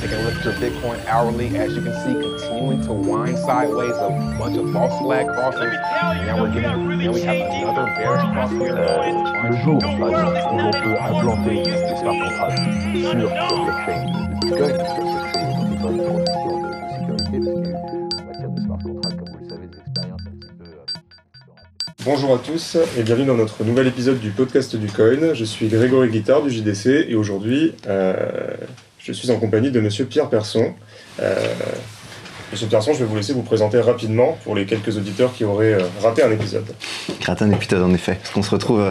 Taking a look at your Bitcoin hourly, as you can see, continuing to wind sideways, a bunch of false flag crosses. And now we're getting, now we have another bearish cross here. Le jour, par exemple, où l'on peut implanter des smart contracts sur la blockchain de Bitcoin, ça se crée dans des bonnes conditions de, de sécurité, parce qu'en matière de smart contracts, comme vous le savez, des expériences un petit peu... Bonjour à tous et bienvenue dans notre nouvel épisode du podcast du Coin. Je suis Grégory Guittard du JDC et aujourd'hui euh, je suis en compagnie de Monsieur Pierre Persson. Euh, Monsieur Persson, je vais vous laisser vous présenter rapidement pour les quelques auditeurs qui auraient euh, raté un épisode. Gratin épisode en effet, parce qu'on se retrouve euh,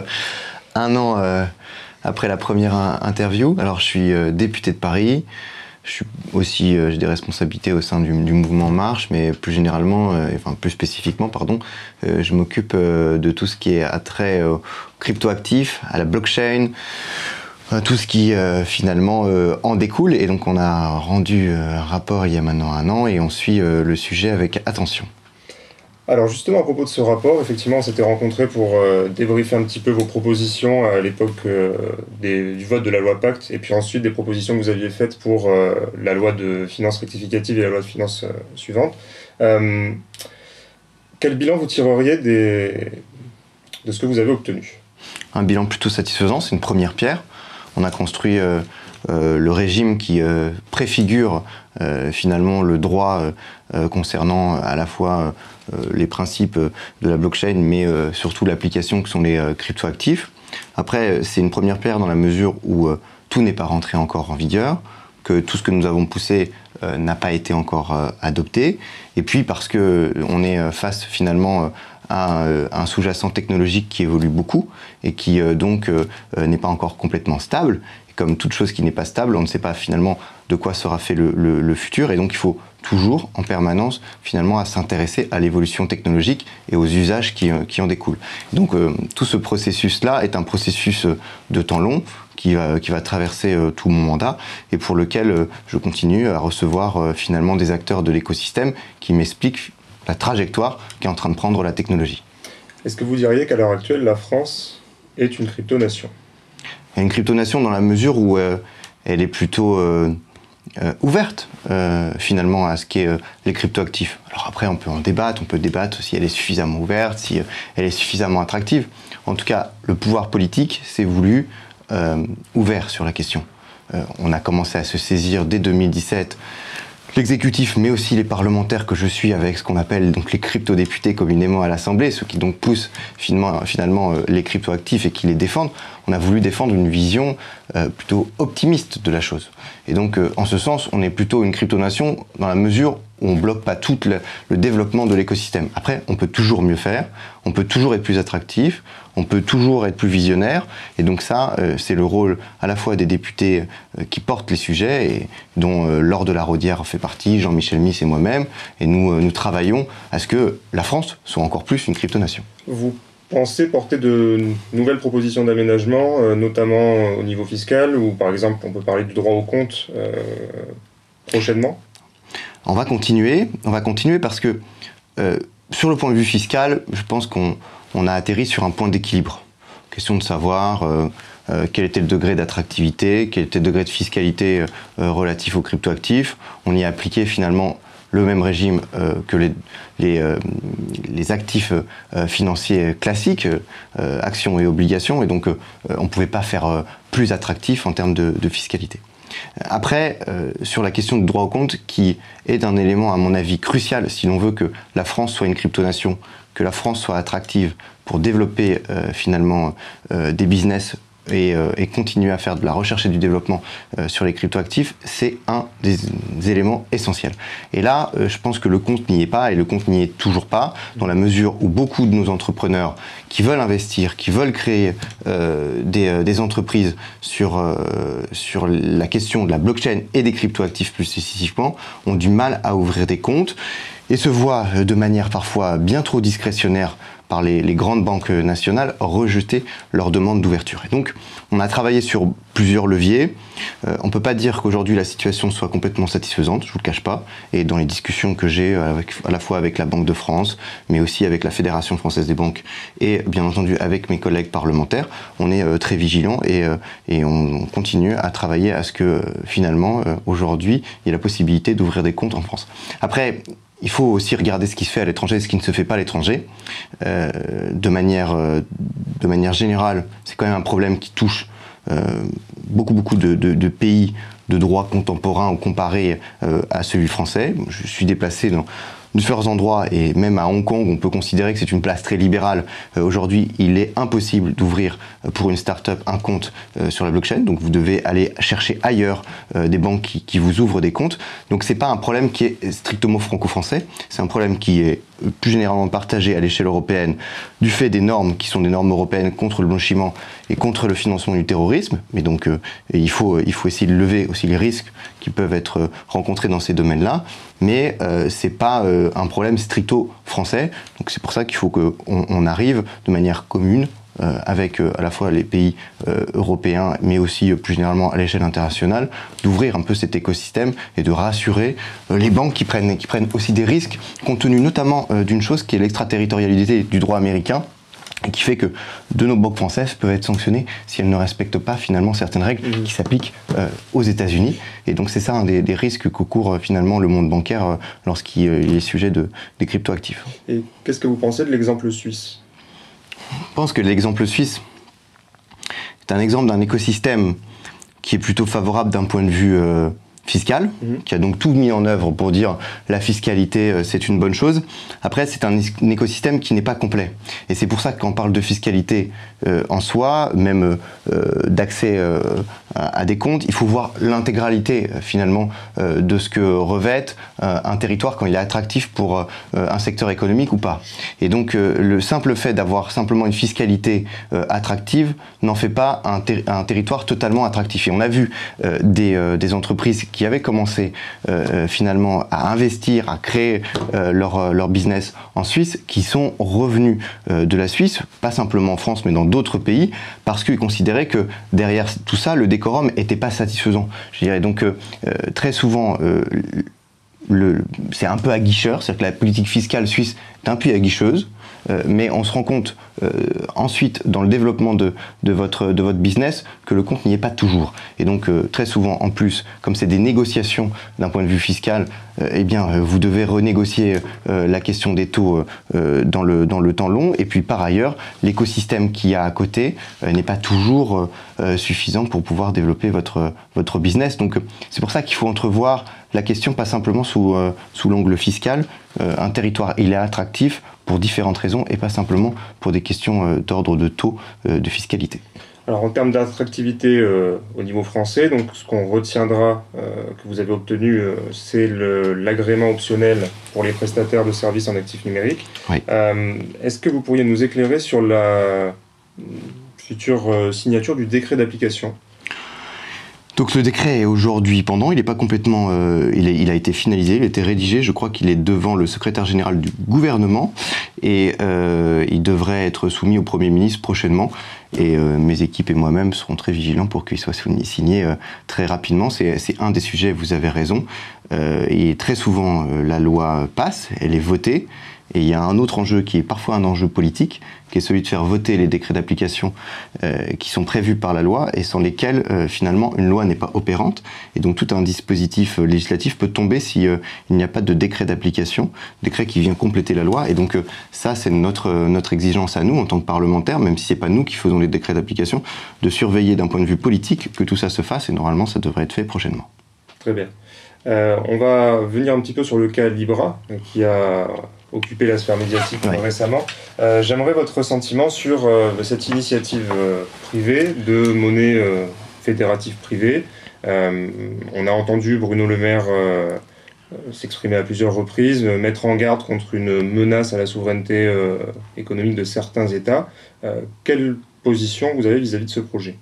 un an après la première in- interview. Alors je suis député de Paris, je suis aussi j'ai des responsabilités au sein du, du mouvement Marche, mais plus généralement, enfin plus spécifiquement, pardon, je m'occupe de tout ce qui est attrait aux cryptoactifs, à la blockchain, tout ce qui euh, finalement euh, en découle. Et donc on a rendu euh, un rapport il y a maintenant un an et on suit le sujet avec attention. Alors justement à propos de ce rapport, effectivement on s'était rencontrés pour débriefer un petit peu vos propositions à l'époque du vote de la loi Pacte et puis ensuite des propositions que vous aviez faites pour la loi de finances rectificative et la loi de finances suivante. Quel bilan vous tireriez des... de ce que vous avez obtenu? Un bilan plutôt satisfaisant, c'est une première pierre. On a construit euh, euh, le régime qui euh, préfigure finalement le droit concernant à la fois les principes de la blockchain, mais surtout l'application que sont les cryptoactifs. Après, c'est une première pierre dans la mesure où tout n'est pas rentré encore en vigueur, que tout ce que nous avons poussé n'a pas été encore adopté, et puis parce que on est face finalement euh, un sous-jacent technologique qui évolue beaucoup et qui euh, donc euh, n'est pas encore complètement stable. Et comme toute chose qui n'est pas stable, on ne sait pas finalement de quoi sera fait le, futur, et donc il faut toujours en permanence finalement à s'intéresser à l'évolution technologique et aux usages qui, qui en découlent. Donc tout ce processus-là est un processus de temps long qui va, qui va traverser tout mon mandat et pour lequel je continue à recevoir finalement des acteurs de l'écosystème qui m'expliquent la trajectoire qu'est en train de prendre la technologie. Est-ce que vous diriez qu'à l'heure actuelle la France est une crypto-nation? Une cryptonation dans la mesure où euh, elle est plutôt euh, euh, ouverte finalement à ce qu'est les cryptoactifs. Alors après, on peut en débattre, on peut débattre si elle est suffisamment ouverte, si elle est suffisamment attractive. En tout cas, le pouvoir politique s'est voulu ouvert sur la question. On a commencé à se saisir dès 2017 l'exécutif, mais aussi les parlementaires que je suis avec ce qu'on appelle donc les crypto-députés communément à l'Assemblée, ceux qui donc poussent finalement, finalement euh, les crypto-actifs et qui les défendent, on a voulu défendre une vision euh, plutôt optimiste de la chose. Et donc, euh, en ce sens, on est plutôt une crypto-nation dans la mesure où on bloque pas tout le, développement de l'écosystème. Après, on peut toujours mieux faire, on peut toujours être plus attractif, on peut toujours être plus visionnaire. Et donc ça, euh, c'est le rôle à la fois des députés qui portent les sujets, et dont Laure de la Rodière fait partie, Jean-Michel Miss et moi-même. Et nous, nous travaillons à ce que la France soit encore plus une crypto-nation. Vous pensez porter de nouvelles propositions d'aménagement, euh, notamment au niveau fiscal, ou par exemple on peut parler du droit au compte euh, prochainement? On va continuer, on va continuer parce que euh, sur le point de vue fiscal, je pense qu'on on a atterri sur un point d'équilibre. Question de savoir euh, euh, quel était le degré d'attractivité, quel était le degré de fiscalité euh, euh, relatif aux cryptoactifs. On y a appliqué finalement le même régime euh, que les, les, euh, actifs euh, financiers classiques, actions et obligations, et donc on ne pouvait pas faire plus attractif en termes de, fiscalité. Après, sur la question du droit au compte, qui est un élément, à mon avis, crucial si l'on veut que la France soit une cryptonation, que la France soit attractive pour développer finalement des business et, euh, et continuer à faire de la recherche et du développement euh, sur les cryptoactifs, c'est un des, éléments essentiels. Et là, euh, je pense que le compte n'y est pas, et le compte n'y est toujours pas, dans la mesure où beaucoup de nos entrepreneurs qui veulent investir, qui veulent créer des, des entreprises sur, sur la question de la blockchain et des cryptoactifs plus spécifiquement, ont du mal à ouvrir des comptes et se voient de manière parfois bien trop discrétionnaire par les, grandes banques nationales rejeté leur demande d'ouverture. Et donc, on a travaillé sur plusieurs leviers. Euh, on ne peut pas dire qu'aujourd'hui la situation soit complètement satisfaisante, je ne vous le cache pas. Et dans les discussions que j'ai à la fois avec la Banque de France, mais aussi avec la Fédération française des banques et bien entendu avec mes collègues parlementaires, on est euh, très vigilants et, euh, et on, continue à travailler à ce que finalement, aujourd'hui, il y ait la possibilité d'ouvrir des comptes en France. Après, il faut aussi regarder ce qui se fait à l'étranger et ce qui ne se fait pas à l'étranger. Euh, de, manière, euh, de manière générale, c'est quand même un problème qui touche euh, beaucoup, beaucoup de, de, pays de droit contemporain ou comparé à celui français. Je suis déplacé dans différents endroits, et même à Hong Kong, on peut considérer que c'est une place très libérale. Euh, aujourd'hui, il est impossible d'ouvrir euh, pour une start-up un compte euh, sur la blockchain, donc vous devez aller chercher ailleurs des banques qui, vous ouvrent des comptes. Donc c'est pas un problème qui est strictement franco-français, c'est un problème qui est plus généralement partagé à l'échelle européenne du fait des normes qui sont des normes européennes contre le blanchiment et contre le financement du terrorisme. Mais donc euh, il, faut, il faut essayer de lever aussi les risques qui peuvent être rencontrés dans ces domaines-là. Mais euh, c'est pas euh, un problème stricto français. Donc c'est pour ça qu'il faut qu'on on arrive de manière commune euh, avec euh, à la fois les pays euh, européens, mais aussi plus généralement à l'échelle internationale, d'ouvrir un peu cet écosystème et de rassurer les banques qui prennent, qui prennent aussi des risques, compte tenu notamment d'une chose qui est l'extraterritorialité du droit américain qui fait que de nos banques françaises peuvent être sanctionnées si elles ne respectent pas finalement certaines règles mmh. qui s'appliquent aux États-Unis. Et donc c'est ça un des, risques que court finalement le monde bancaire lorsqu'il est sujet de, des cryptoactifs. Et qu'est-ce que vous pensez de l'exemple suisse? Pense que l'exemple suisse est un exemple d'un écosystème qui est plutôt favorable d'un point de vue euh, fiscal, mhm. qui a donc tout mis en œuvre pour dire la fiscalité euh, c'est une bonne chose. Après c'est un, écosystème qui n'est pas complet. Et c'est pour ça qu'on parle de fiscalité euh, en soi, même euh, d'accès à, des comptes, il faut voir l'intégralité finalement de ce que revêt un territoire quand il est attractif pour un secteur économique ou pas. Et donc le simple fait d'avoir simplement une fiscalité attractive n'en fait pas un, un, territoire totalement attractif. Et on a vu des, des entreprises qui avaient commencé euh, euh, finalement à investir, à créer euh, leur, leur, business en Suisse, qui sont revenus de la Suisse, pas simplement en France, mais dans d'autres pays, parce qu'ils considéraient que derrière tout ça, le décorum n'était pas satisfaisant. Je dirais donc très souvent. c'est un peu aguicheur, c'est-à-dire que la politique fiscale suisse est un peu aguicheuse. Euh, mais on se rend compte euh, ensuite dans le développement de, de, votre, de votre business que le compte n'y est pas toujours. Et donc euh, très souvent en plus, comme c'est des négociations d'un point de vue fiscal, eh bien vous devez renégocier la question des taux dans, le, dans le temps long. Et puis par ailleurs, l'écosystème qu'il y a à côté n'est pas toujours suffisant pour pouvoir développer votre, votre business. Donc c'est pour ça qu'il faut entrevoir la question pas simplement sous, sous l'angle fiscal. un territoire, il est attractif pour différentes raisons et pas simplement pour des questions euh, d'ordre de taux euh, de fiscalité. Alors en termes d'attractivité euh, au niveau français, donc ce qu'on retiendra que vous avez obtenu, c'est l'agrément optionnel pour les prestataires de services en actifs numériques. Est-ce que vous pourriez nous éclairer sur la future signature du décret d'application? Donc le décret est aujourd'hui pendant, il n'est pas complètement, euh, il, a été finalisé, il a été rédigé, je crois qu'il est devant le secrétaire général du gouvernement et euh, il devrait être soumis au Premier ministre prochainement. Et euh, mes équipes et moi-même serons très vigilants pour qu'il soit signé très rapidement. C'est un des sujets, vous avez raison. et très souvent, la loi passe, elle est votée, et il y a un autre enjeu qui est parfois un enjeu politique, qui est celui de faire voter les décrets d'application euh, qui sont prévus par la loi et sans lesquels euh, finalement une loi n'est pas opérante. Et donc tout un dispositif euh, législatif peut tomber si il n'y a pas de décret d'application, décret qui vient compléter la loi. Et donc ça, c'est notre, notre exigence à nous en tant que parlementaires, même si c'est pas nous qui faisons les décrets d'application, de surveiller d'un point de vue politique que tout ça se fasse. Et normalement, ça devrait être fait prochainement. Très bien. on va venir un petit peu sur le cas Libra, qui a occupé la sphère médiatique récemment. Euh, j'aimerais votre sentiment sur euh, cette initiative euh, privée de monnaie fédérative privée. on a entendu Bruno Le Maire s'exprimer à plusieurs reprises, mettre en garde contre une menace à la souveraineté économique de certains États. quelle position vous avez vis-à-vis de ce projet?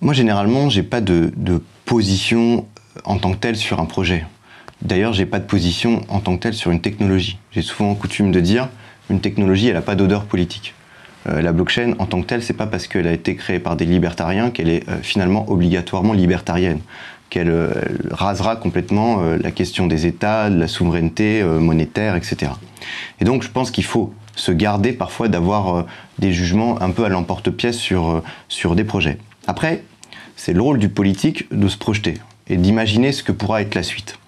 Moi, généralement, j'ai pas de, de position en tant que telle sur un projet. D'ailleurs, j'ai pas de position en tant que telle sur une technologie. J'ai souvent coutume de dire une technologie, elle n'a pas d'odeur politique. Euh, la blockchain, en tant que telle, c'est pas parce qu'elle a été créée par des libertariens qu'elle est euh, finalement obligatoirement libertarienne, qu'elle euh, rasera complètement la question des États, de la souveraineté monétaire, etc. Et donc, je pense qu'il faut se garder parfois d'avoir des jugements un peu à l'emporte-pièce sur, sur des projets. Après, c'est le rôle du politique de se projeter et d'imaginer ce que pourra être la suite.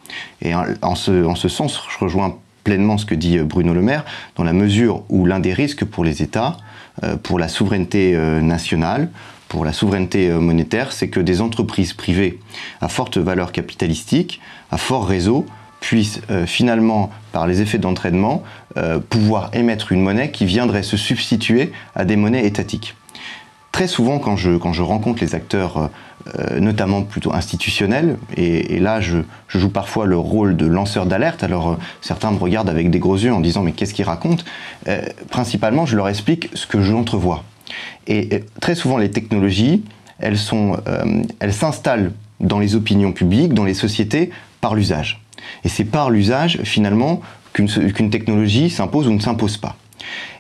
Et en ce, en ce sens, je rejoins pleinement ce que dit Bruno Le Maire, dans la mesure où l'un des risques pour les États, euh, pour la souveraineté euh, nationale, pour la souveraineté euh, monétaire, c'est que des entreprises privées à forte valeur capitalistique, à fort réseau, puissent finalement, par les effets d'entraînement, pouvoir émettre une monnaie qui viendrait se substituer à des monnaies étatiques. Très souvent, quand je, quand je rencontre les acteurs euh, notamment plutôt institutionnel. Et, là, je, joue parfois le rôle de lanceur d'alerte. Alors, euh, certains me regardent avec des gros yeux en disant Mais qu'est-ce qu'ils racontent? Euh, Principalement, je leur explique ce que je l'entrevois. Et, très souvent, les technologies, elles s'installent dans les opinions publiques, dans les sociétés, par l'usage. Et c'est par l'usage, finalement, qu'une technologie s'impose ou ne s'impose pas.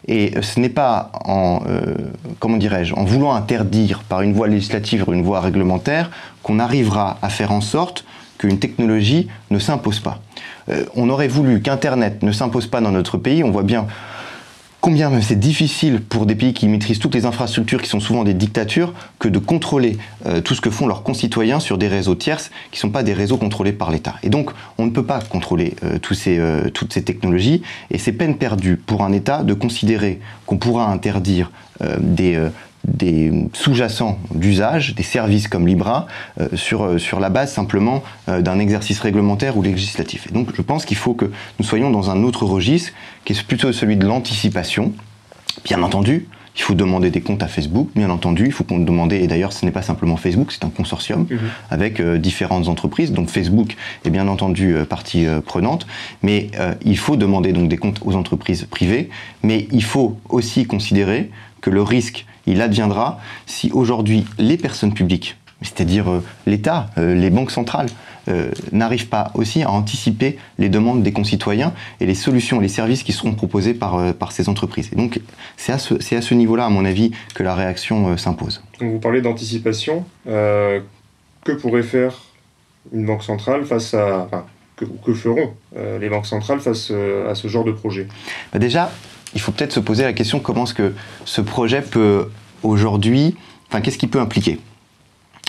Et ce n'est pas en, euh, comment dirais-je, en voulant interdire par une voie législative ou une voie réglementaire qu'on arrivera à faire en sorte qu'une technologie ne s'impose pas. Euh, on aurait voulu qu'Internet ne s'impose pas dans notre pays. On voit bien combien c'est difficile pour des pays qui maîtrisent toutes les infrastructures, qui sont souvent des dictatures, que de contrôler euh, tout ce que font leurs concitoyens sur des réseaux tierces qui ne sont pas des réseaux contrôlés par l'État. Et donc, on ne peut pas contrôler euh, euh, toutes ces technologies, et c'est peine perdue pour un État de considérer qu'on pourra interdire des des sous-jacents d'usage, des services comme Libra, euh, sur, euh, sur la base simplement euh, d'un exercice réglementaire ou législatif. Et donc je pense qu'il faut que nous soyons dans un autre registre, qui est plutôt celui de l'anticipation. Bien entendu, il faut demander des comptes à Facebook, bien entendu, il faut demander, et d'ailleurs ce n'est pas simplement Facebook, c'est un consortium mhm. avec différentes entreprises, donc Facebook est bien entendu partie prenante, mais il faut demander donc des comptes aux entreprises privées, mais il faut aussi considérer que le risque il adviendra si aujourd'hui les personnes publiques, c'est-à-dire euh, l'État, euh, les banques centrales, euh, n'arrivent pas aussi à anticiper les demandes des concitoyens et les solutions et les services qui seront proposés par, par ces entreprises. Et donc c'est à ce, ce niveau-là, à mon avis, que la réaction s'impose. vous parlez d'anticipation. que pourrait faire une banque centrale face à... Enfin, que, que, feront les banques centrales face à ce genre de projet? Bah Déjà, il faut peut-être se poser la question comment est-ce que ce projet peut aujourd'hui, enfin qu'est-ce qu'il peut impliquer?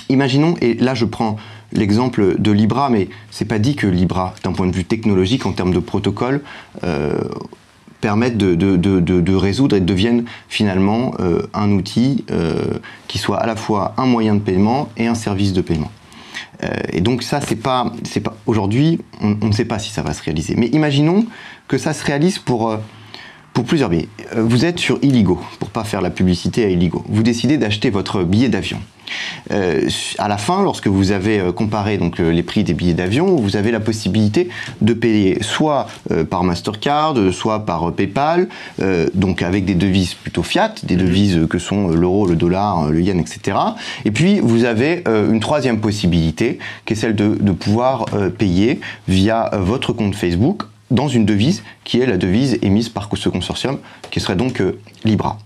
Imaginons, et là je prends l'exemple de Libra, mais c'est pas dit que Libra, d'un point de vue technologique, en termes de protocole, euh, permette de, résoudre et devienne finalement euh, un outil euh, qui soit à la fois un moyen de paiement et un service de paiement. et donc ça, c'est pas, pas aujourd'hui, on, ne sait pas si ça va se réaliser. Mais imaginons que ça se réalise pour pour plusieurs billets. Euh, vous êtes sur Illigo, pour pas faire la publicité à Illigo. Vous décidez d'acheter votre billet d'avion. Euh, à la fin, lorsque vous avez euh, comparé donc les prix des billets d'avion, vous avez la possibilité de payer soit par Mastercard, soit par PayPal, donc avec des devises plutôt fiat, des mhm. devises que sont l'euro, le dollar, le yen, etc. Et puis vous avez une troisième possibilité, qui est celle de, de pouvoir payer via votre compte Facebook dans une devise qui est la devise émise par ce consortium, qui serait donc euh, Libra.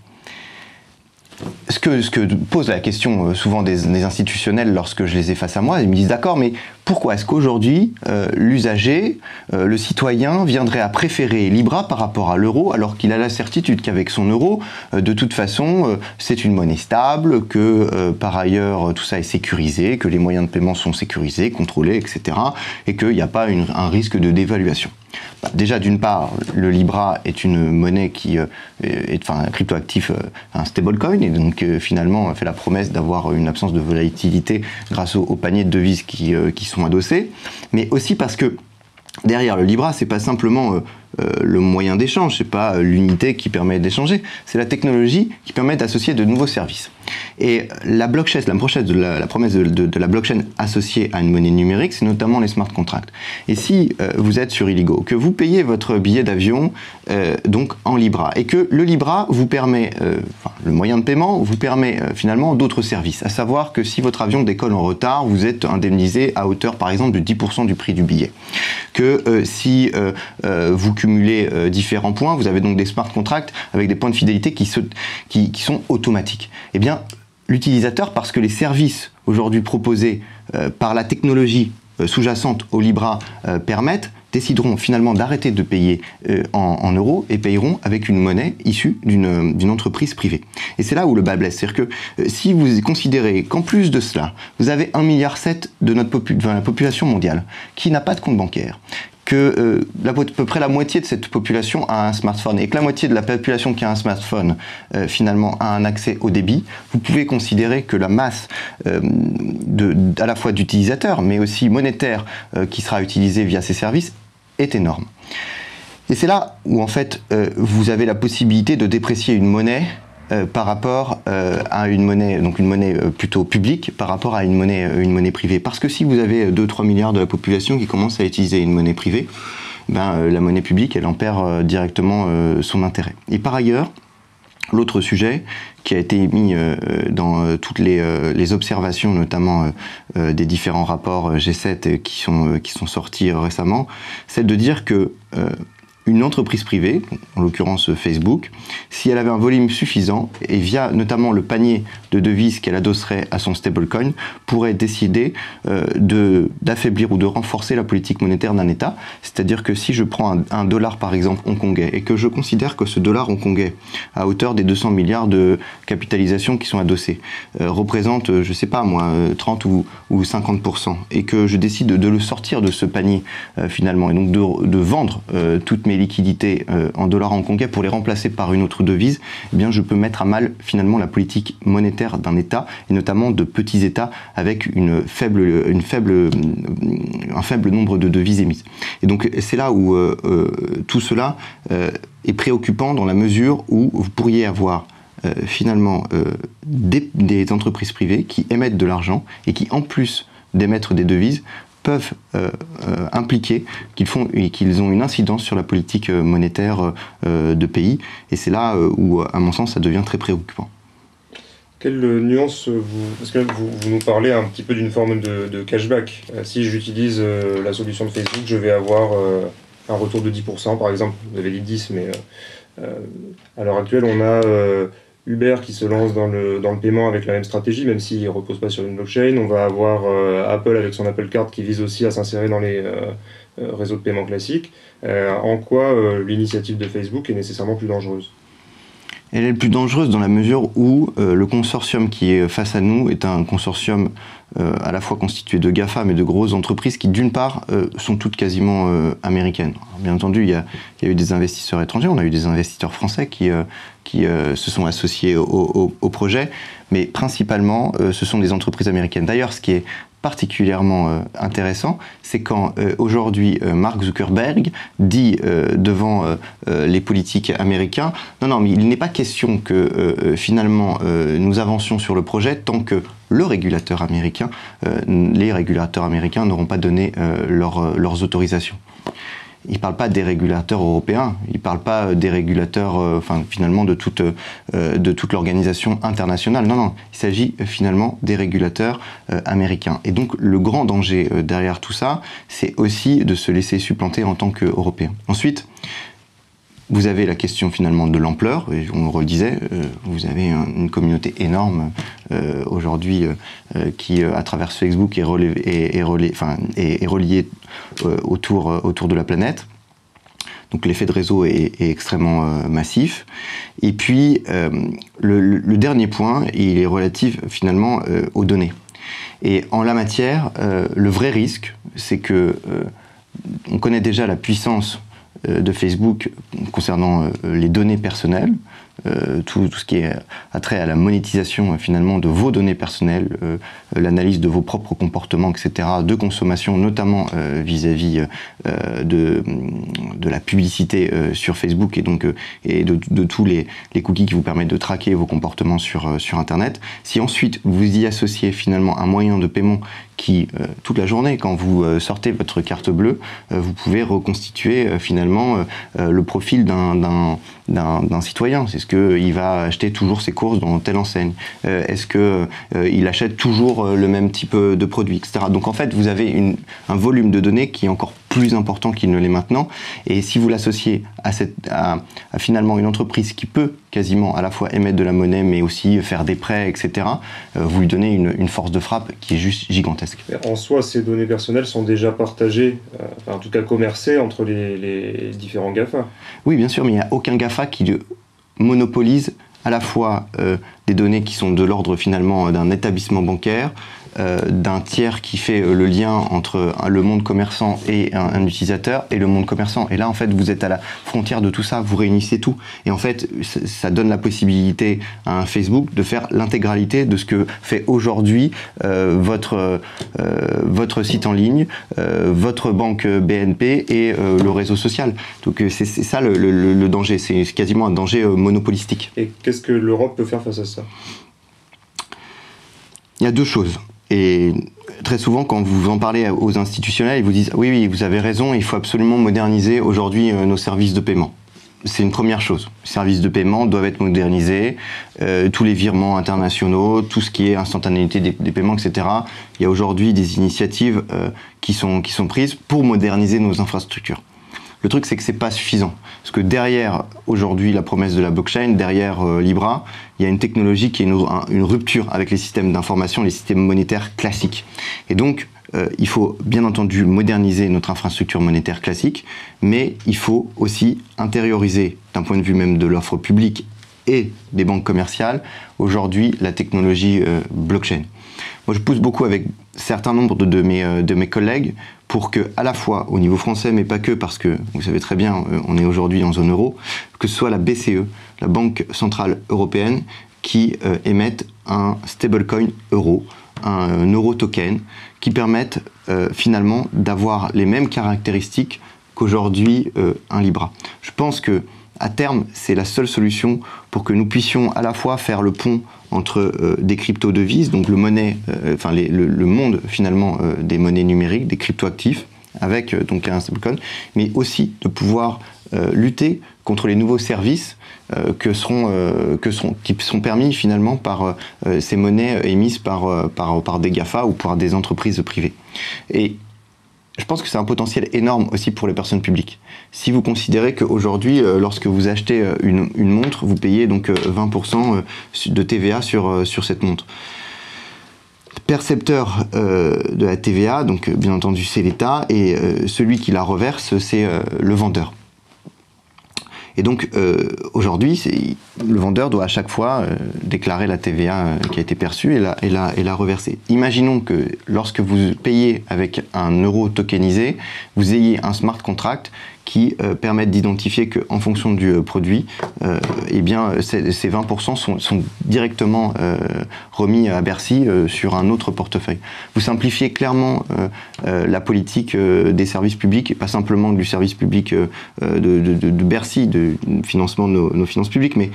Ce que, pose la question euh, souvent des, institutionnels lorsque je les ai face à moi, ils me disent d'accord, mais pourquoi est-ce qu'aujourd'hui euh, l'usager, le citoyen viendrait à préférer Libra par rapport à l'euro alors qu'il a la certitude qu'avec son euro, de toute façon, c'est une monnaie stable, que par ailleurs tout ça est sécurisé, que les moyens de paiement sont sécurisés, contrôlés, etc., et qu'il n'y a pas un risque de dévaluation bah, déjà, d'une part, le Libra est une monnaie qui euh, est, un cryptoactif, euh, un stablecoin, et donc euh, finalement fait la promesse d'avoir une absence de volatilité grâce aux, paniers de devises qui, qui, sont adossés, mais aussi parce que derrière le Libra, c'est pas simplement le moyen d'échange, c'est pas l'unité qui permet d'échanger, c'est la technologie qui permet d'associer de nouveaux services. Et la blockchain, la promesse de la, blockchain associée à une monnaie numérique, c'est notamment les smart contracts. Et si euh, vous êtes sur Illigo, que vous payez votre billet d'avion euh, donc en Libra, et que le Libra vous permet, euh, le moyen de paiement vous permet finalement d'autres services, à savoir que si votre avion décolle en retard, vous êtes indemnisé à hauteur par exemple de 10% du prix du billet. Que si vous cumulez différents points, vous avez donc des smart contracts avec des points de fidélité qui, qui sont automatiques. Eh bien, l'utilisateur, parce que les services aujourd'hui proposés euh, par la technologie euh, sous-jacente au Libra euh, permettent, décideront finalement d'arrêter de payer en, euros et payeront avec une monnaie issue d'une entreprise privée. Et c'est là où le bas blesse. C'est-à-dire que si vous considérez qu'en plus de cela, vous avez 1,7 milliard de notre la population mondiale qui n'a pas de compte bancaire, que euh, à peu près la moitié de cette population a un smartphone et que la moitié de la population qui a un smartphone euh, finalement a un accès au débit, vous pouvez considérer que la masse euh, à la fois d'utilisateurs mais aussi monétaire qui sera utilisée via ces services est énorme. Et c'est là où en fait vous avez la possibilité de déprécier une monnaie euh, par rapport euh, à une monnaie, donc une monnaie euh, plutôt publique, par rapport à une monnaie, privée. Parce que si vous avez 2-3 milliards de la population qui commence à utiliser une monnaie privée, ben, la monnaie publique, elle en perd directement son intérêt. Et par ailleurs, L'autre sujet qui a été mis dans toutes les, les observations, notamment des différents rapports G7 qui sont, qui sont sortis récemment, c'est de dire que une entreprise privée, en l'occurrence Facebook, si elle avait un volume suffisant, et via notamment le panier de devises qu'elle adosserait à son stablecoin, pourrait décider euh, d'affaiblir ou de renforcer la politique monétaire d'un État. C'est-à-dire que si je prends un, dollar par exemple hongkongais et que je considère que ce dollar hongkongais, à hauteur des 200 milliards de capitalisation qui sont adossés, euh, représente, je sais pas moi, 30 ou, ou 50%, et que je décide de, le sortir de ce panier euh, finalement, et donc de, de vendre toutes mes liquidités euh, en dollars hongkongais pour les remplacer par une autre devise, eh bien je peux mettre à mal finalement la politique monétaire d'un État et notamment de petits États avec une faible, une faible, un faible nombre de devises émises. Et donc c'est là où euh, euh, tout cela est préoccupant dans la mesure où vous pourriez avoir finalement des, des, entreprises privées qui émettent de l'argent et qui en plus d'émettre des devises peuvent euh, euh, impliquer qu'ils font et qu'ils ont une incidence sur la politique euh, monétaire de pays. Et c'est là où, à mon sens, ça devient très préoccupant. Quelle nuance vous. Parce que vous, nous parlez un petit peu d'une forme de, cashback. si j'utilise la solution de Facebook, je vais avoir un retour de 10%, par exemple. Vous avez dit 10, mais à l'heure actuelle, on a Uber qui se lance dans le, dans le paiement avec la même stratégie, même s'il ne repose pas sur une blockchain. On va avoir euh, Apple avec son Apple Card qui vise aussi à s'insérer dans les euh, euh, réseaux de paiement classiques. en quoi l'initiative de Facebook est nécessairement plus dangereuse? Elle est plus dangereuse dans la mesure où le consortium qui est face à nous est un consortium à la fois constitué de GAFA mais de grosses entreprises qui d'une part sont toutes quasiment américaines. bien entendu, il y, il y, a, eu des investisseurs étrangers, on a eu des investisseurs français qui qui euh, se sont associés au, projet, mais principalement, euh, ce sont des entreprises américaines. D'ailleurs, ce qui est particulièrement euh, intéressant, c'est quand aujourd'hui Mark Zuckerberg dit devant les politiques américains, non, non, mais il n'est pas question que finalement nous avancions sur le projet tant que le régulateur américain, les régulateurs américains n'auront pas donné leurs autorisations il ne parle pas des régulateurs européens, il ne parle pas des régulateurs, euh, enfin finalement de toute, euh, de toute l'organisation internationale. Non, non, il s'agit euh, finalement des régulateurs américains. Et donc le grand danger derrière tout ça, c'est aussi de se laisser supplanter en tant qu'Européen. Ensuite, vous avez la question finalement de l'ampleur, et on le redisait, euh, vous avez une communauté énorme euh, aujourd'hui euh, qui, à travers Facebook, est, reliée autour, autour de la planète. Donc l'effet de réseau est, extrêmement massif. Et puis le, dernier point, il est relatif finalement aux données. Et en la matière, le vrai risque, c'est que on connaît déjà la puissance euh, de Facebook concernant euh, les données personnelles, euh, tout, ce qui est attrait à la monétisation euh, finalement de vos données personnelles, euh, l'analyse de vos propres comportements, etc., de consommation, notamment vis-à-vis -vis, de, de la publicité sur Facebook et donc et de, de tous les, les, cookies qui vous permettent de traquer vos comportements sur, sur Internet. Si ensuite vous y associez finalement un moyen de paiement qui, toute la journée, quand vous sortez votre carte bleue, vous pouvez reconstituer finalement le profil d'un citoyen. C'est ce qu'il va acheter toujours ses courses dans telle enseigne euh, Est-ce qu'il euh, achète toujours euh, le même type de produit, etc. Donc en fait, vous avez un volume de données qui est encore plus important qu'il ne l'est maintenant. Et si vous l'associez à, cette, à, finalement une entreprise qui peut quasiment à la fois émettre de la monnaie, mais aussi faire des prêts, etc., vous lui donnez une, une, force de frappe qui est juste gigantesque. En soi, ces données personnelles sont déjà partagées, en tout cas commercées, entre les, les différents GAFA. Oui, bien sûr, mais il n'y a aucun GAFA qui monopolise à la fois euh, des données qui sont de l'ordre finalement d'un établissement bancaire, euh, d'un tiers qui fait euh, le lien entre le monde commerçant et un, utilisateur et le monde commerçant. Et là, en fait, vous êtes à la frontière de tout ça, vous réunissez tout. Et en fait, ça donne la possibilité à un Facebook de faire l'intégralité de ce que fait aujourd'hui euh, votre, votre site en ligne, votre banque BNP et le réseau social. Donc c'est ça le, le danger, c'est quasiment un danger monopolistique. Et qu'est-ce que l'Europe peut faire face à ça? Il y a deux choses. Et très souvent, quand vous en parlez aux institutionnels, ils vous disent oui, oui, vous avez raison, il faut absolument moderniser aujourd'hui euh, nos services de paiement. C'est une première chose. Les services de paiement doivent être modernisés, euh, tous les virements internationaux, tout ce qui est instantanéité des, paiements, etc. Il y a aujourd'hui des initiatives euh, qui, sont, qui sont prises pour moderniser nos infrastructures. Le truc, c'est que c'est pas suffisant. Parce que derrière, aujourd'hui, la promesse de la blockchain, derrière euh, Libra, il y a une technologie qui est une, rupture avec les systèmes d'information, les systèmes monétaires classiques. Et donc, euh, il faut bien entendu moderniser notre infrastructure monétaire classique, mais il faut aussi intérioriser, d'un point de vue même de l'offre publique et des banques commerciales, aujourd'hui, la technologie euh, blockchain. Moi, je pousse beaucoup avec certains nombres de, mes, euh, de mes collègues pour que, à la fois au niveau français, mais pas que, parce que vous savez très bien, euh, on est aujourd'hui en zone euro, que ce soit la BCE, la Banque Centrale Européenne, qui euh, émette un stablecoin euro, un, euro token, qui permette finalement d'avoir les mêmes caractéristiques qu'aujourd'hui un Libra. Je pense que à terme, c'est la seule solution pour que nous puissions à la fois faire le pont entre euh, des crypto-devises, donc le, euh, monde finalement euh, des monnaies numériques, des crypto-actifs, avec donc un stablecoin, mais aussi de pouvoir lutter contre les nouveaux services que seront, qui sont permis finalement par ces monnaies émises par, des GAFA ou par des entreprises privées. Je pense que c'est un potentiel énorme aussi pour les personnes publiques. Si vous considérez qu'aujourd'hui, euh, lorsque vous achetez euh, une, montre, vous payez donc 20% euh, de TVA sur, sur cette montre. Percepteur de la TVA, donc bien entendu c'est l'État, et celui qui la reverse, c'est le vendeur. Et donc aujourd'hui, le vendeur doit à chaque fois déclarer la TVA qui a été perçue et la, et, la, et la reverser. Imaginons que lorsque vous payez avec un euro tokenisé, vous ayez un smart contract qui euh, permettent d'identifier qu'en fonction du euh, produit, euh, eh bien, ces, 20% sont, sont directement remis à Bercy sur un autre portefeuille. Vous simplifiez clairement la politique des services publics, et pas simplement du service public de, de, Bercy, de financement de nos, finances publiques, mais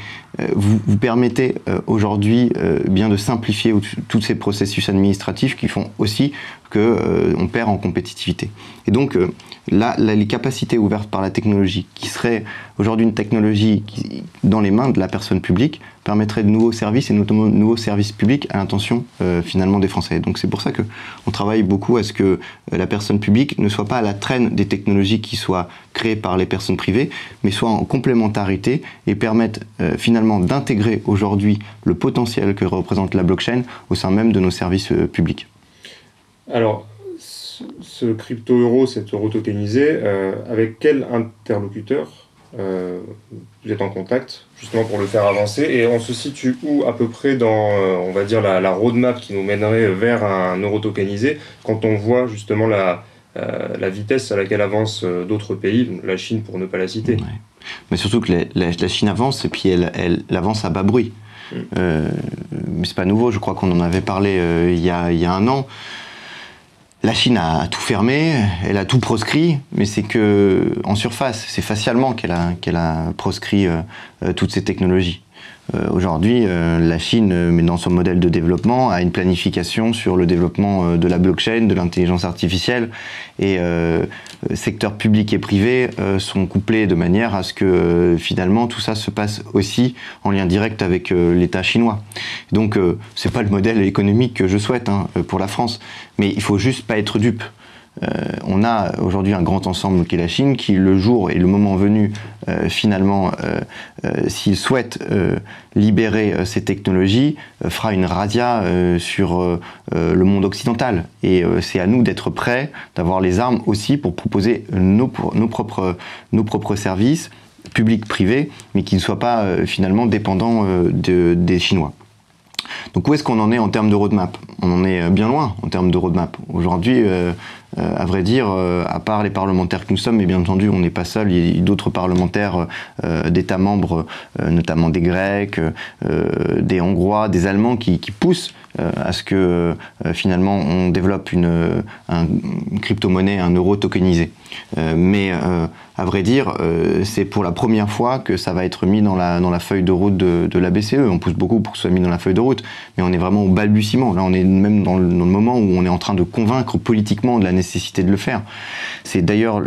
vous, vous, permettez aujourd'hui bien de simplifier tous ces processus administratifs qui font aussi qu'on perd en compétitivité. Et donc, là, les capacités ouvertes par la technologie, qui serait aujourd'hui une technologie qui, dans les mains de la personne publique, permettrait de nouveaux services et notamment de nouveaux services publics à l'intention euh, finalement des Français. Donc c'est pour ça que on travaille beaucoup à ce que euh, la personne publique ne soit pas à la traîne des technologies qui soient créées par les personnes privées, mais soit en complémentarité et permettent euh, finalement d'intégrer aujourd'hui le potentiel que représente la blockchain au sein même de nos services publics. Alors, ce crypto-euro, cet euro tokenisé, euh, avec quel interlocuteur euh, vous êtes en contact, justement pour le faire avancer? Et on se situe où à peu près dans, euh, on va dire, la, roadmap qui nous mènerait vers un euro tokenisé, quand on voit justement la, la vitesse à laquelle avancent d'autres pays, la Chine pour ne pas la citer? Mais surtout que la, Chine avance et puis elle, elle, avance à bas bruit. Mm. mais c'est pas nouveau, je crois qu'on en avait parlé il, y a, il y a un an. La Chine a tout fermé, elle a tout proscrit, mais c'est que en surface, c'est facialement qu'elle a, qu'elle a proscrit toutes ces technologies. Euh, aujourd'hui, euh, la Chine, euh, mais dans son modèle de développement, a une planification sur le développement de la blockchain, de l'intelligence artificielle, et secteur public et privé sont couplés de manière à ce que finalement tout ça se passe aussi en lien direct avec l'État chinois. Donc, c'est pas le modèle économique que je souhaite hein, pour la France, mais il faut juste pas être dupe. Euh, on a aujourd'hui un grand ensemble qui est la Chine, qui le jour et le moment venu, euh, finalement, euh, s'il souhaite libérer ces technologies, fera une radia sur le monde occidental. Et c'est à nous d'être prêts, d'avoir les armes aussi pour proposer nos, propres, nos propres services, publics, privés, mais qui ne soient pas finalement dépendants des Chinois. Donc où est-ce qu'on en est en termes de roadmap On en est bien loin en termes de roadmap. Aujourd'hui, à vrai dire, euh, à part les parlementaires que nous sommes, et bien entendu, on n'est pas seul, il y a d'autres parlementaires euh, d'États membres, notamment des Grecs, des Hongrois, des Allemands, qui, poussent à ce que finalement on développe une, une crypto-monnaie, un euro tokenisé. mais à vrai dire, euh, c'est pour la première fois que ça va être mis dans la, feuille de route de, la BCE. On pousse beaucoup pour que ce soit mis dans la feuille de route, mais on est vraiment au balbutiement. Là, on est même dans le, moment où on est en train de convaincre politiquement de la nécessité de le faire. C'est d'ailleurs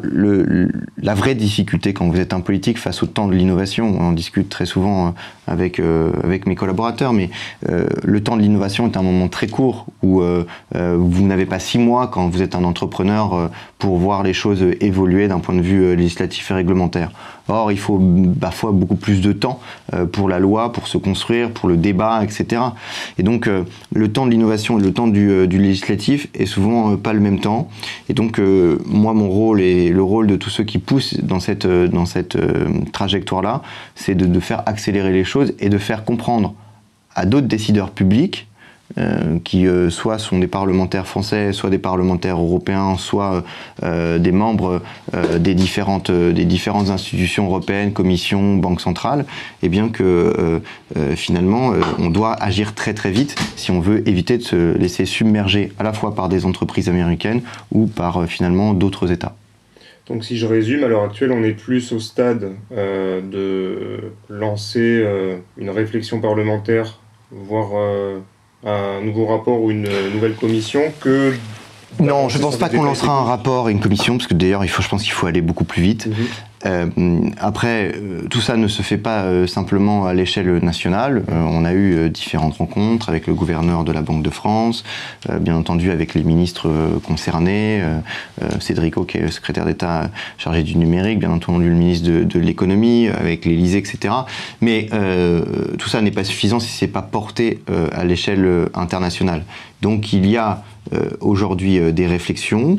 la vraie difficulté quand vous êtes un politique face au temps de l'innovation. On en discute très souvent euh, avec, euh, mes collaborateurs, mais le temps de l'innovation un moment très court où vous n'avez pas six mois quand vous êtes un entrepreneur pour voir les choses évoluer d'un point de vue législatif et réglementaire. Or, il faut parfois beaucoup plus de temps euh, pour la loi, pour se construire, pour le débat, etc. Et donc, euh, le temps de l'innovation et le temps du, euh, législatif est souvent pas le même temps. Et donc, moi, mon rôle et le rôle de tous ceux qui poussent dans cette, dans cette trajectoire-là, c'est de faire accélérer les choses et de faire comprendre à d'autres décideurs publics euh, qui euh, soit sont des parlementaires français, soit des parlementaires européens, soit euh, des membres des, différentes, des différentes institutions européennes, commissions, banques centrales, et eh bien que finalement on doit agir très très vite si on veut éviter de se laisser submerger à la fois par des entreprises américaines ou par finalement d'autres États. Donc si je résume, à l'heure actuelle, on est plus au stade de lancer une réflexion parlementaire, voire un nouveau rapport ou une nouvelle commission que non, je ne pense pas qu'on lancera un rapport et une commission, parce que d'ailleurs, il faut, je pense qu'il faut aller beaucoup plus vite. Mhm. Euh, après, euh, tout ça ne se fait pas euh, simplement à l'échelle nationale. on a eu différentes rencontres avec le gouverneur de la Banque de France, bien entendu avec les ministres concernés, Cédric qui est le secrétaire d'État chargé du numérique, bien entendu le ministre de, l'économie, avec l'Élysée, etc. Mais tout ça n'est pas suffisant si c'est pas porté à l'échelle internationale. Donc il y a aujourd'hui des réflexions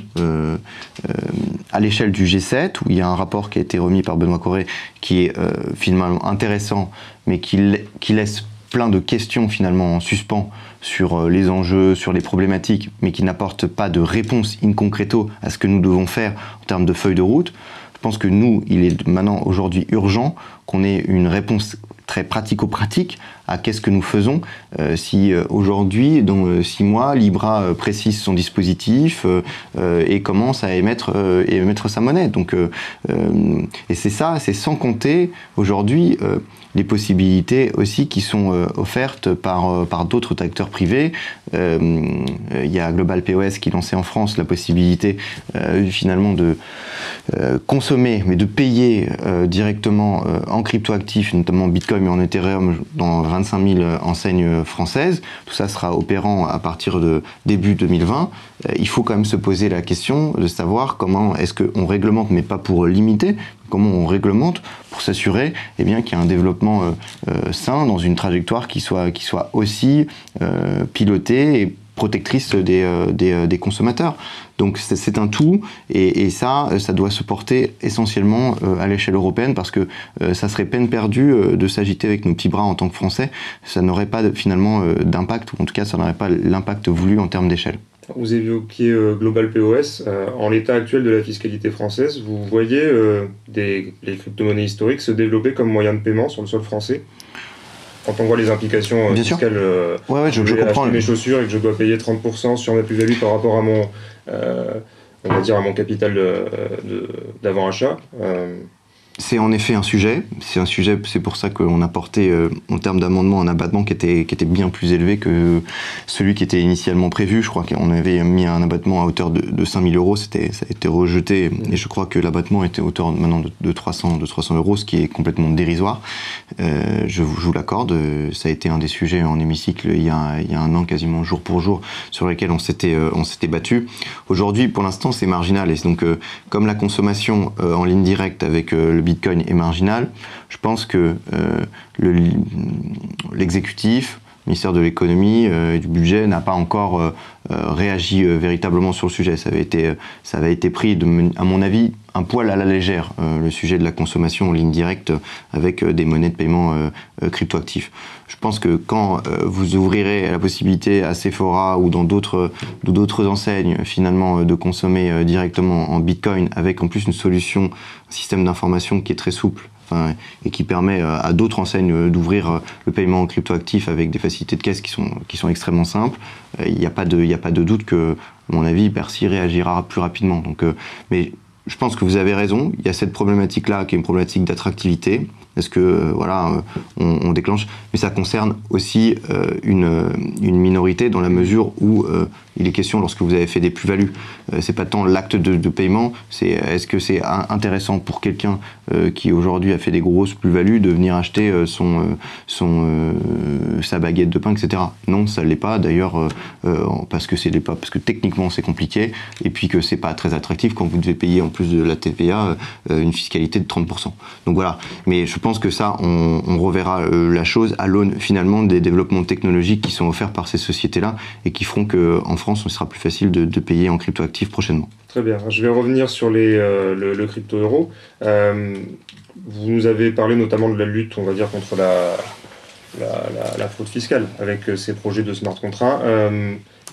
à l'échelle du G7, où il y a un rapport qui a été remis par Benoît Corré, qui est euh, finalement intéressant, mais qui, laisse plein de questions finalement en suspens sur euh, les enjeux, sur les problématiques, mais qui n'apporte pas de réponse in concreto à ce que nous devons faire en termes de feuille de route. Je pense que nous, il est maintenant aujourd'hui urgent qu'on ait une réponse très pratico-pratique à qu'est-ce que nous faisons euh, si euh, aujourd'hui, dans euh, six mois, Libra précise son dispositif et commence à émettre, émettre sa monnaie. Donc, et c'est ça, c'est sans compter aujourd'hui les possibilités aussi qui sont offertes par, par d'autres acteurs privés. Il y a Global POS qui lançait en France la possibilité finalement de consommer, mais de payer directement en cryptoactifs, notamment Bitcoin mais en Ethereum dans 25 000 enseignes françaises. Tout ça sera opérant à partir de début 2020. Euh, il faut quand même se poser la question de savoir comment est-ce qu'on réglemente, mais pas pour limiter, comment on réglemente pour s'assurer eh bien, qu'il y a un développement euh, euh, sain dans une trajectoire qui soit, qui soit aussi pilotée et protectrice des, des, des consommateurs. Donc c'est un tout, et, ça, ça doit se porter essentiellement à l'échelle européenne parce que ça serait peine perdue de s'agiter avec nos petits bras en tant que Français. Ça n'aurait pas finalement d'impact, ou en tout cas ça n'aurait pas l'impact voulu en termes d'échelle. Vous évoquiez Global POS. en l'état actuel de la fiscalité française, vous voyez des, les crypto-monnaies historiques se développer comme moyen de paiement sur le sol français? Quand on voit les implications Bien fiscales, sûr. ouais, ouais, je, je comprends. mes chaussures et que je dois payer 30% sur ma plus-value par rapport à mon, on va dire, à mon capital d'avant achat. C'est en effet un sujet. C'est un sujet, c'est pour ça qu'on a porté euh, en termes d'amendement un abattement qui était, qui était bien plus élevé que celui qui était initialement prévu. Je crois qu'on avait mis un abattement à hauteur de, de 5 000 euros. Ça a été rejeté et je crois que l'abattement était à hauteur maintenant de, 300, de 300 euros, ce qui est complètement dérisoire. Euh, je, vous, vous l'accorde. Ça a été un des sujets en hémicycle il y, a, il y a un an, quasiment jour pour jour, sur lesquels on s'était, euh, battu. Aujourd'hui, pour l'instant, c'est marginal. Et donc, euh, comme la consommation en ligne directe avec le Bitcoin est marginal, je pense que euh, l'exécutif, le ministère de l'économie euh, et du budget n'a pas encore euh, réagi véritablement sur le sujet. Ça avait été, pris, à mon avis, un poil à la légère, le sujet de la consommation en ligne directe avec des monnaies de paiement cryptoactifs. Je pense que quand vous ouvrirez la possibilité à Sephora ou dans d'autres enseignes finalement de consommer directement en Bitcoin avec en plus une solution, système d'information qui est très souple et qui permet euh, à d'autres enseignes euh, d'ouvrir euh, le paiement en cryptoactif avec des facilités de caisse qui sont, qui sont extrêmement simples. Il n'y a, pas de, a pas de doute que, à mon avis, Percy réagira plus rapidement. Donc, mais je pense que vous avez raison. Il y a cette problématique-là qui est une problématique d'attractivité. Est-ce que voilà, on, déclenche Mais ça concerne aussi une, une, minorité dans la mesure où il est question lorsque vous avez fait des plus-values. Euh, c'est pas tant l'acte de, paiement, c'est est-ce que c'est intéressant pour quelqu'un euh, qui aujourd'hui a fait des grosses plus-values de venir acheter euh, son, son sa baguette de pain, etc. Non, ça l'est pas. D'ailleurs, parce que c'est pas, parce que techniquement c'est compliqué, et puis que c'est pas très attractif quand vous devez payer en plus de la TVA une fiscalité de 30%. Donc voilà. Mais je pense que ça, on, on reverra la chose à l'aune finalement des développements technologiques qui sont offerts par ces sociétés-là et qui feront que en France, ce sera plus facile de, payer en crypto-actifs prochainement. Très bien. Je vais revenir sur les, euh, le, crypto-euro. Euh, vous nous avez parlé notamment de la lutte, on va dire, contre la, la, fraude fiscale avec euh, ces projets de smart contracts.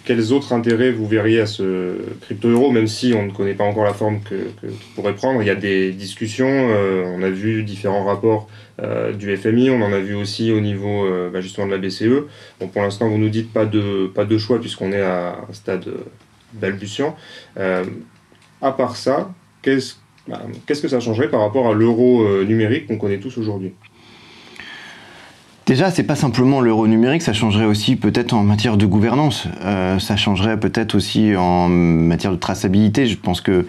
Quels autres intérêts vous verriez à ce crypto-euro, même si on ne connaît pas encore la forme que, que pourrait prendre Il y a des discussions, on a vu différents rapports euh, du FMI, on en a vu aussi au niveau euh, bah, justement de la BCE. Bon, pour l'instant, vous nous dites pas de, pas de choix puisqu'on est à un stade euh, balbutiant. à part ça, qu'est-ce bah, qu'est-ce que ça changerait par rapport à l'euro numérique qu'on connaît tous aujourd'hui? Déjà, c'est pas simplement l'euro numérique, ça changerait aussi peut-être en matière de gouvernance, ça changerait peut-être aussi en matière de traçabilité. Je pense que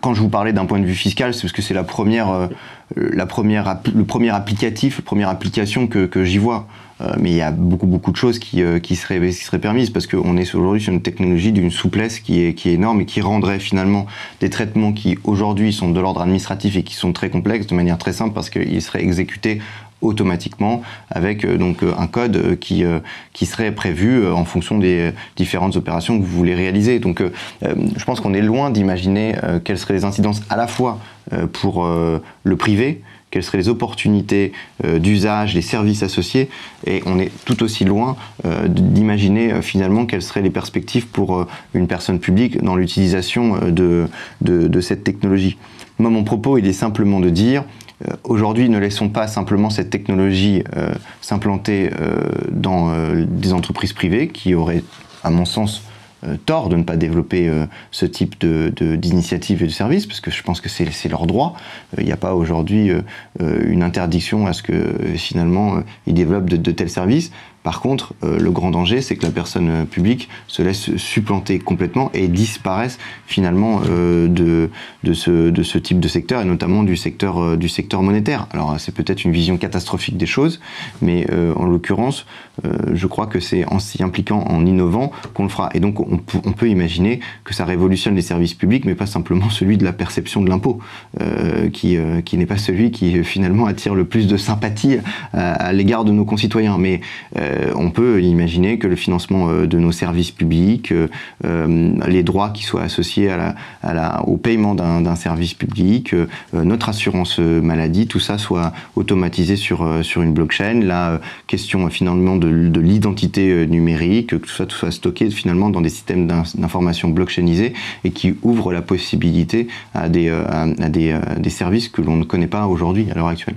quand je vous parlais d'un point de vue fiscal, c'est parce que c'est la première, euh, la première, le premier applicatif, la première application que, j'y vois. Euh, mais il y a beaucoup beaucoup de choses qui, euh, seraient, permises parce qu'on est aujourd'hui sur une technologie d'une souplesse qui qui est énorme et qui rendrait finalement des traitements qui aujourd'hui sont de l'ordre administratif et qui sont très complexes de manière très simple parce qu'ils seraient exécutés automatiquement avec euh, donc euh, un code euh, qui, qui serait prévu en fonction des différentes opérations que vous voulez réaliser. Donc je pense qu'on est loin d'imaginer quelles seraient les incidences à la fois pour le privé, quelles seraient les opportunités d'usage, les services associés, et on est tout aussi loin d'imaginer finalement quelles seraient les perspectives pour une personne publique dans l'utilisation de, de, de, cette technologie. Moi, mon propos, il est simplement de dire, aujourd'hui, ne laissons pas simplement cette technologie euh, s'implanter euh, dans des entreprises privées qui auraient, à mon sens, tort de ne pas développer ce type d'initiative de, et de service, parce que je pense que c'est leur droit. Il n'y a pas aujourd'hui une interdiction à ce que finalement ils développent de tels services. Par contre, euh, le grand danger, c'est que la personne euh, publique se laisse supplanter complètement et disparaisse finalement euh, de, ce, type de secteur et notamment du secteur, du secteur monétaire. Alors c'est peut-être une vision catastrophique des choses, mais en l'occurrence, je crois que c'est en s'y impliquant, en innovant, qu'on le fera. Et donc on, peut imaginer que ça révolutionne les services publics, mais pas simplement celui de la perception de l'impôt, qui, n'est pas celui qui finalement attire le plus de sympathie à, l'égard de nos concitoyens. Mais on peut imaginer que le financement de nos services publics, les droits qui soient associés au paiement d'un service public, notre assurance maladie, tout ça soit automatisé sur, une blockchain. La question finalement de, l'identité numérique, que tout ça soit stocké finalement dans des systèmes d'information blockchainisés et qui ouvrent la possibilité à des services que l'on ne connaît pas aujourd'hui à l'heure actuelle.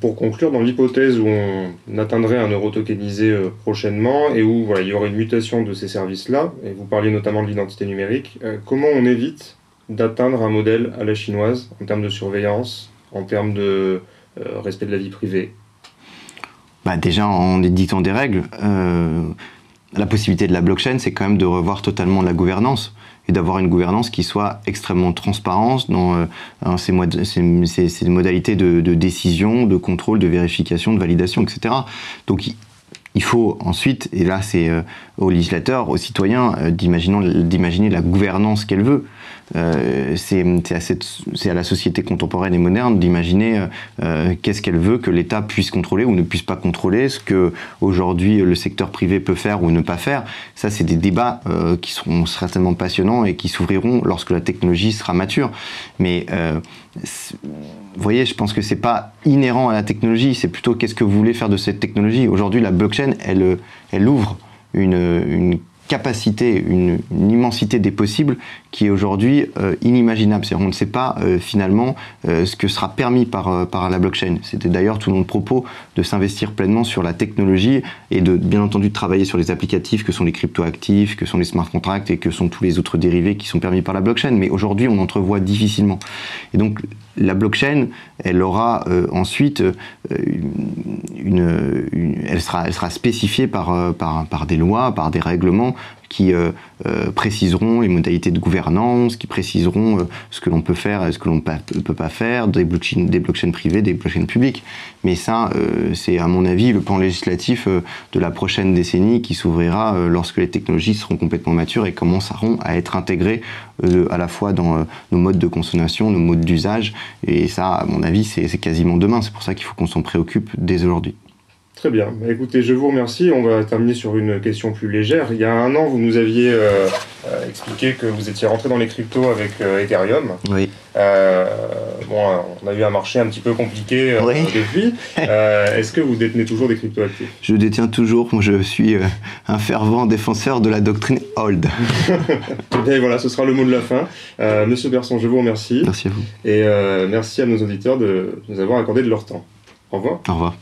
Pour conclure, dans l'hypothèse où on atteindrait un euro tokenisé euh, prochainement et où il y aurait une mutation de ces services-là, et vous parliez notamment de l'identité numérique, euh, comment on évite d'atteindre un modèle à la chinoise en termes de surveillance, en termes de euh, respect de la vie privée? Bah Déjà en éditant des règles, la possibilité de la blockchain, c'est quand même de revoir totalement la gouvernance et d'avoir une gouvernance qui soit extrêmement transparente dans, euh, ces, modalités de, décision, de contrôle, de vérification, de validation, etc. Donc il faut ensuite, et là c'est euh, aux législateurs, aux citoyens, euh, d'imaginer la gouvernance qu'elle veut. Euh, c'est à, la société contemporaine et moderne d'imaginer euh, euh, qu'est-ce qu'elle veut que l'État puisse contrôler ou ne puisse pas contrôler, ce que aujourd'hui le secteur privé peut faire ou ne pas faire. Ça, c'est des débats qui seront certainement passionnants et qui s'ouvriront lorsque la technologie sera mature. Mais vous voyez, je pense que c'est pas inhérent à la technologie, c'est plutôt qu'est-ce que vous voulez faire de cette technologie. Aujourd'hui, la blockchain, elle, ouvre une capacité, une, immensité des possibles qui est aujourd'hui euh, inimaginable. on ne sait pas euh, finalement euh, ce que sera permis par, la blockchain. C'était d'ailleurs tout mon propos de s'investir pleinement sur la technologie et de bien entendu de travailler sur les applicatifs que sont les cryptoactifs, que sont les smart contracts et que sont tous les autres dérivés qui sont permis par la blockchain. Mais aujourd'hui, on entrevoit difficilement. Et donc la blockchain, elle aura ensuite une, elle, sera, elle sera spécifiée par, par des lois, par des règlements qui euh, euh, préciseront les modalités de gouvernance, qui préciseront euh, ce que l'on peut faire et ce que l'on ne peut pas faire, des blockchains, des des blockchains publiques. Mais ça, c'est à mon avis le plan législatif de la prochaine décennie qui s'ouvrira lorsque les technologies seront complètement matures et commenceront à être intégrées à la fois dans nos modes de consommation, nos modes d'usage. Et ça, à mon avis, c'est quasiment demain. C'est pour ça qu'il faut qu'on s'en préoccupe dès aujourd'hui. Très bien. Bah, écoutez, je vous remercie. On va terminer sur une question plus légère. Il y a un an, vous nous aviez euh, euh, expliqué que vous étiez rentré dans les cryptos avec euh, Ethereum. Oui. bon, on a eu un marché un petit peu compliqué depuis. Est-ce que vous détenez toujours des cryptos actifs Je détiens toujours. Je suis un fervent défenseur de la doctrine Hold. Et voilà, ce sera le mot de la fin. Monsieur Berson, je vous remercie. Merci à vous. Et merci à nos auditeurs de nous avoir accordé de leur temps. Au revoir. Au revoir.